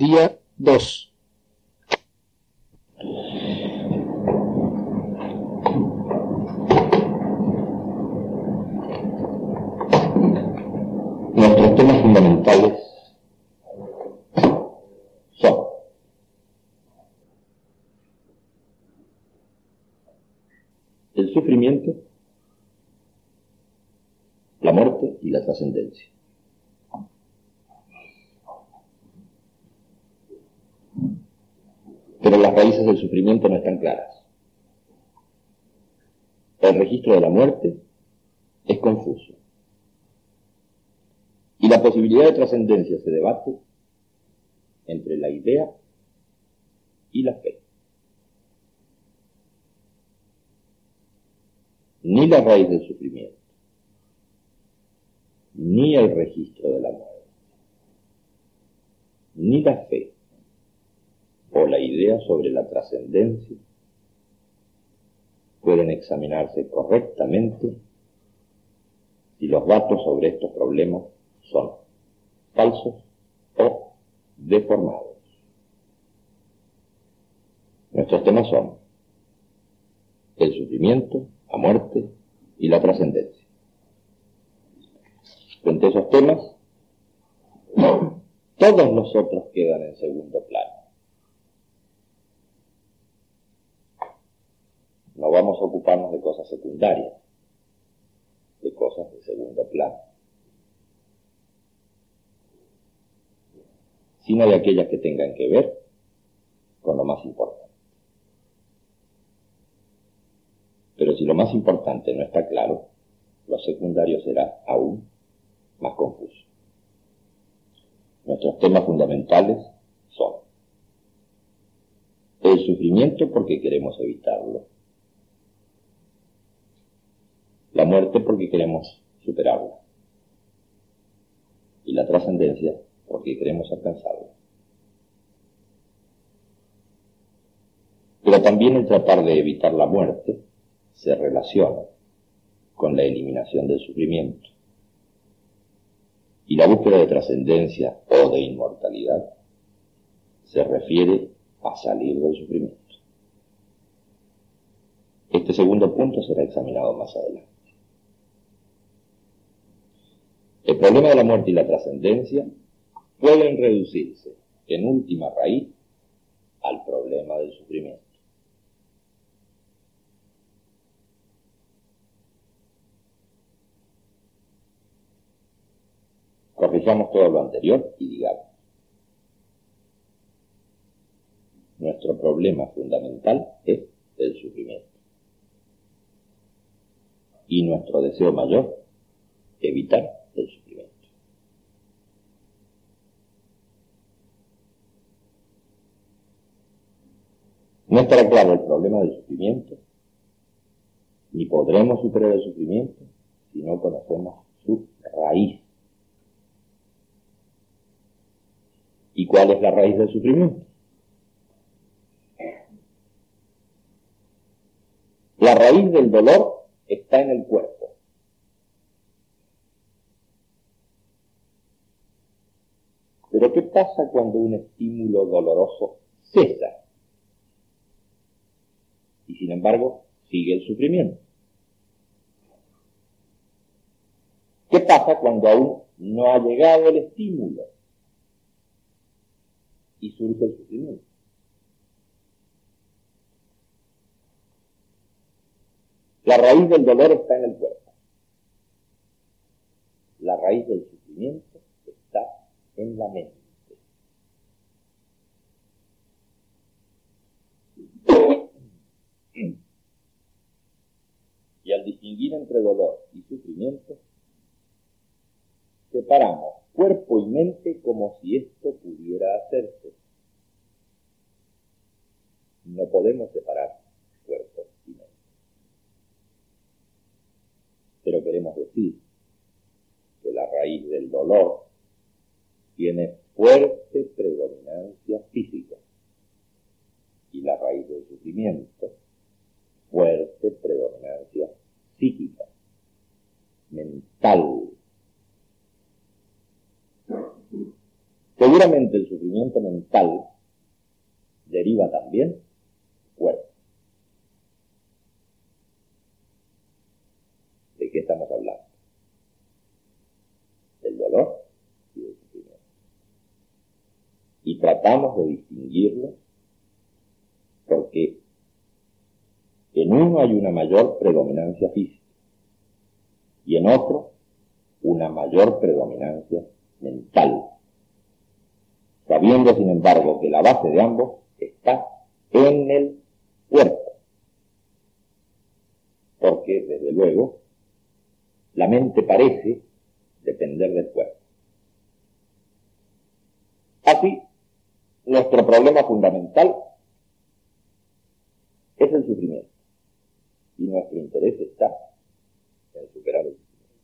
Día 2. Nuestros temas fundamentales son el sufrimiento, la muerte y la trascendencia. Pero las raíces del sufrimiento no están claras. El registro de la muerte es confuso. Y la posibilidad de trascendencia se debate entre la idea y la fe. Ni la raíz del sufrimiento, ni el registro de la muerte, ni la fe o la idea sobre la trascendencia pueden examinarse correctamente si los datos sobre estos problemas son falsos o deformados. Nuestros temas son el sufrimiento, la muerte y la trascendencia. Frente a esos temas, todos los otros quedan en segundo plano. No vamos a ocuparnos de cosas secundarias, de cosas de segundo plano, sino de aquellas que tengan que ver con lo más importante. Pero si lo más importante no está claro, lo secundario será aún más confuso. Nuestros temas fundamentales son el sufrimiento porque queremos evitarlo, la muerte porque queremos superarla y la trascendencia porque queremos alcanzarla. Pero también el tratar de evitar la muerte se relaciona con la eliminación del sufrimiento. Y la búsqueda de trascendencia o de inmortalidad se refiere a salir del sufrimiento. Este segundo punto será examinado más adelante. El problema de la muerte y la trascendencia pueden reducirse en última raíz al problema del sufrimiento. Corrijamos todo lo anterior y digamos, nuestro problema fundamental es el sufrimiento. Y nuestro deseo mayor, evitar el sufrimiento. No estará claro el problema del sufrimiento, ni podremos superar el sufrimiento si no conocemos su raíz. ¿Y cuál es la raíz del sufrimiento? La raíz del dolor está en el cuerpo. Pero ¿qué pasa cuando un estímulo doloroso cesa? Sin embargo, sigue el sufrimiento. ¿Qué pasa cuando aún no ha llegado el estímulo? Y surge el sufrimiento. La raíz del dolor está en el cuerpo. La raíz del sufrimiento está en la mente. Y al distinguir entre dolor y sufrimiento, separamos cuerpo y mente como si esto pudiera hacerse. No podemos separar cuerpo y mente. Pero queremos decir que la raíz del dolor tiene fuerte predominancia física y la raíz del sufrimiento fuerte predominancia psíquica, mental. Deriva también cuerpo. ¿De qué estamos hablando? Del dolor y del sufrimiento. Y tratamos de distinguirlo porque en uno hay una mayor predominancia física y en otro una mayor predominancia mental, sabiendo sin embargo que la base de ambos está en el cuerpo. Porque, desde luego, la mente parece depender del cuerpo. Así, nuestro problema fundamental es el sufrimiento. Y nuestro interés está en superar el sufrimiento.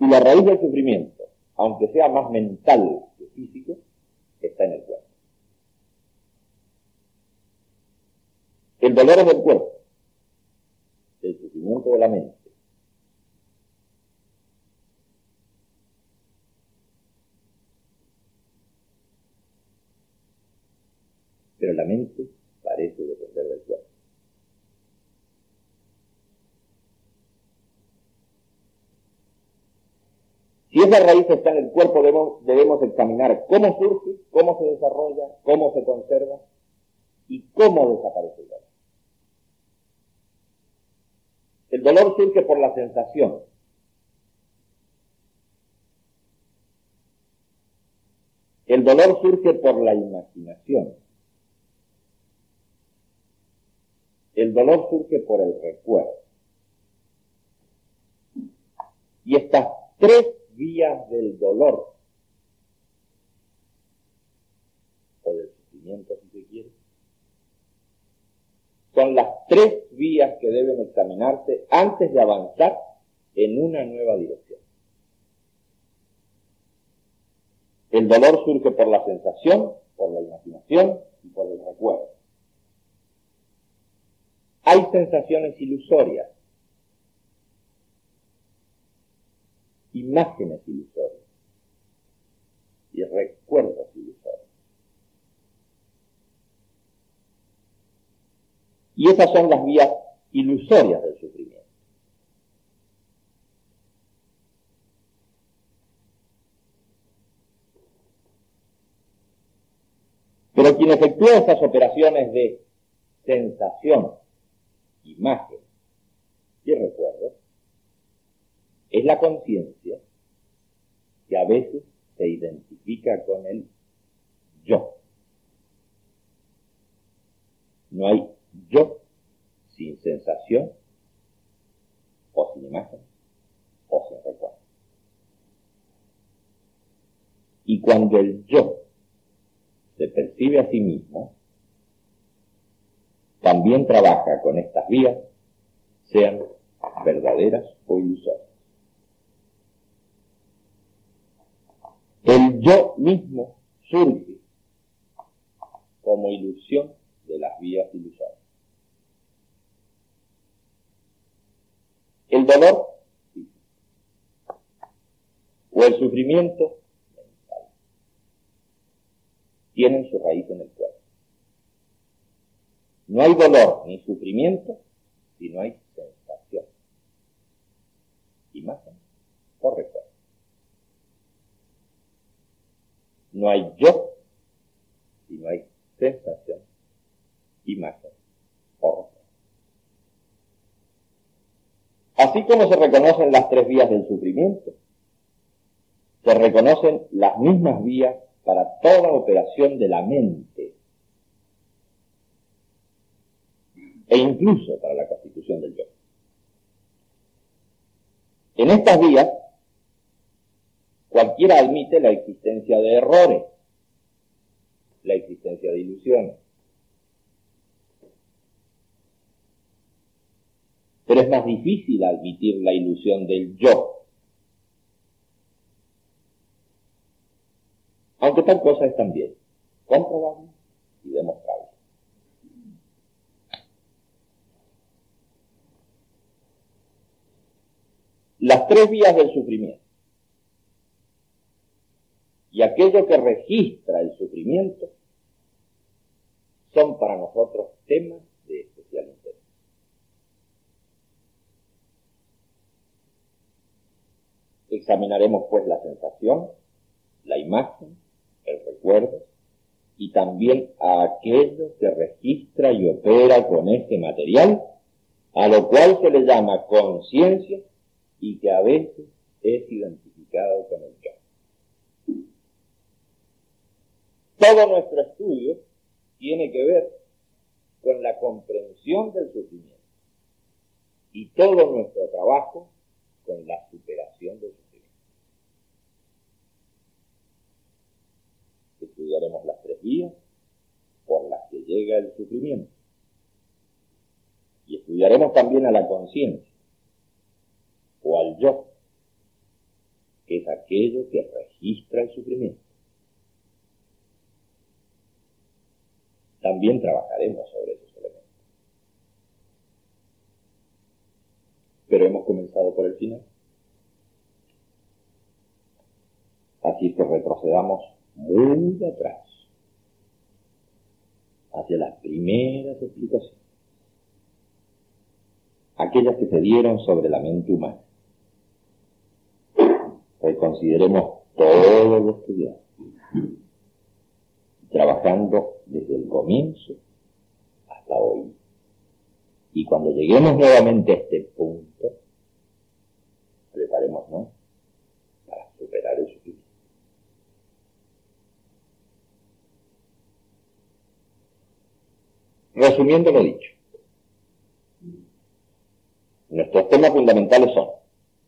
Y la raíz del sufrimiento, aunque sea más mental que físico, está en el cuerpo. El dolor es del cuerpo, el sufrimiento de la mente. Pero la mente parece depender del cuerpo. Si esa raíz está en el cuerpo, debemos, debemos examinar cómo surge, cómo se desarrolla, cómo se conserva y cómo desaparece el dolor. El dolor surge por la sensación. El dolor surge por la imaginación. El dolor surge por el recuerdo. Y estas tres vías del dolor, o del sufrimiento si se quiere, son las tres vías que deben examinarse antes de avanzar en una nueva dirección. El dolor surge por la sensación, por la imaginación y por el recuerdo. Hay sensaciones ilusorias, imágenes ilusorias y recuerdos ilusorios. Y esas son las vías ilusorias del sufrimiento. Pero quien efectúa esas operaciones de sensación, imagen y recuerdo es la conciencia que a veces se identifica con el yo. No hay yo sin sensación o sin imagen o sin recuerdo. Y cuando el yo se percibe a sí mismo, también trabaja con estas vías, sean verdaderas o ilusorias. Mismo surge como ilusión de las vías ilusorias. El dolor o el sufrimiento mental tienen su raíz en el cuerpo. No hay dolor ni sufrimiento si no hay sensación, imagen o recuerdo. No hay yo si no hay sensación, imagen recuerdo. Así como se reconocen las tres vías del sufrimiento, se reconocen las mismas vías para toda operación de la mente e incluso para la constitución del yo. En estas vías, cualquiera admite la existencia de errores, la existencia de ilusiones, pero es más difícil admitir la ilusión del yo. Aunque tal cosa es también comprobable y demostrable. Las tres vías del sufrimiento y aquello que registra el sufrimiento son para nosotros temas de especial interés. Examinaremos pues la sensación, la imagen, el recuerdo y también a aquello que registra y opera con este material, a lo cual se le llama conciencia y que a veces es identificado con el yo. Todo nuestro estudio tiene que ver con la comprensión del sufrimiento y todo nuestro trabajo con la superación del sufrimiento. Estudiaremos las tres vías por las que llega el sufrimiento y estudiaremos también a la conciencia o al yo, que es aquello que registra el sufrimiento. También trabajaremos sobre esos elementos. Pero hemos comenzado por el final. Así que retrocedamos muy atrás, hacia las primeras explicaciones, aquellas que se dieron sobre la mente humana. Reconsideremos todo lo estudiado, trabajando desde el comienzo hasta hoy. Y cuando lleguemos nuevamente a este punto, preparémonos para superar el sufrimiento. Resumiendo lo dicho, nuestros temas fundamentales son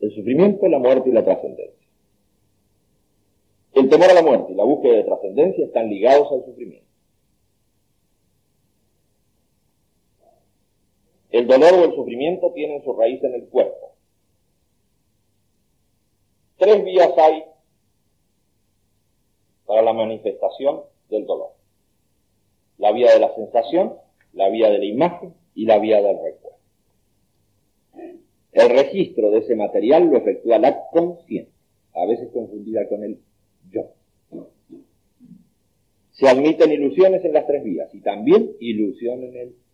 el sufrimiento, la muerte y la trascendencia. El temor a la muerte y la búsqueda de trascendencia están ligados al sufrimiento. El dolor o el sufrimiento tienen su raíz en el cuerpo. Tres vías hay para la manifestación del dolor. La vía de la sensación, la vía de la imagen y la vía del recuerdo. El registro de ese material lo efectúa la conciencia, a veces confundida con el yo. Se admiten ilusiones en las tres vías y también ilusión en el.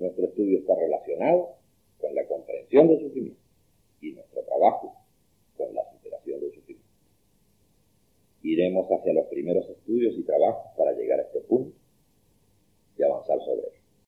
Nuestro estudio está relacionado con la comprensión del sufrimiento y nuestro trabajo con la superación del sufrimiento. Iremos hacia los primeros estudios y trabajos para llegar a este punto y avanzar sobre él.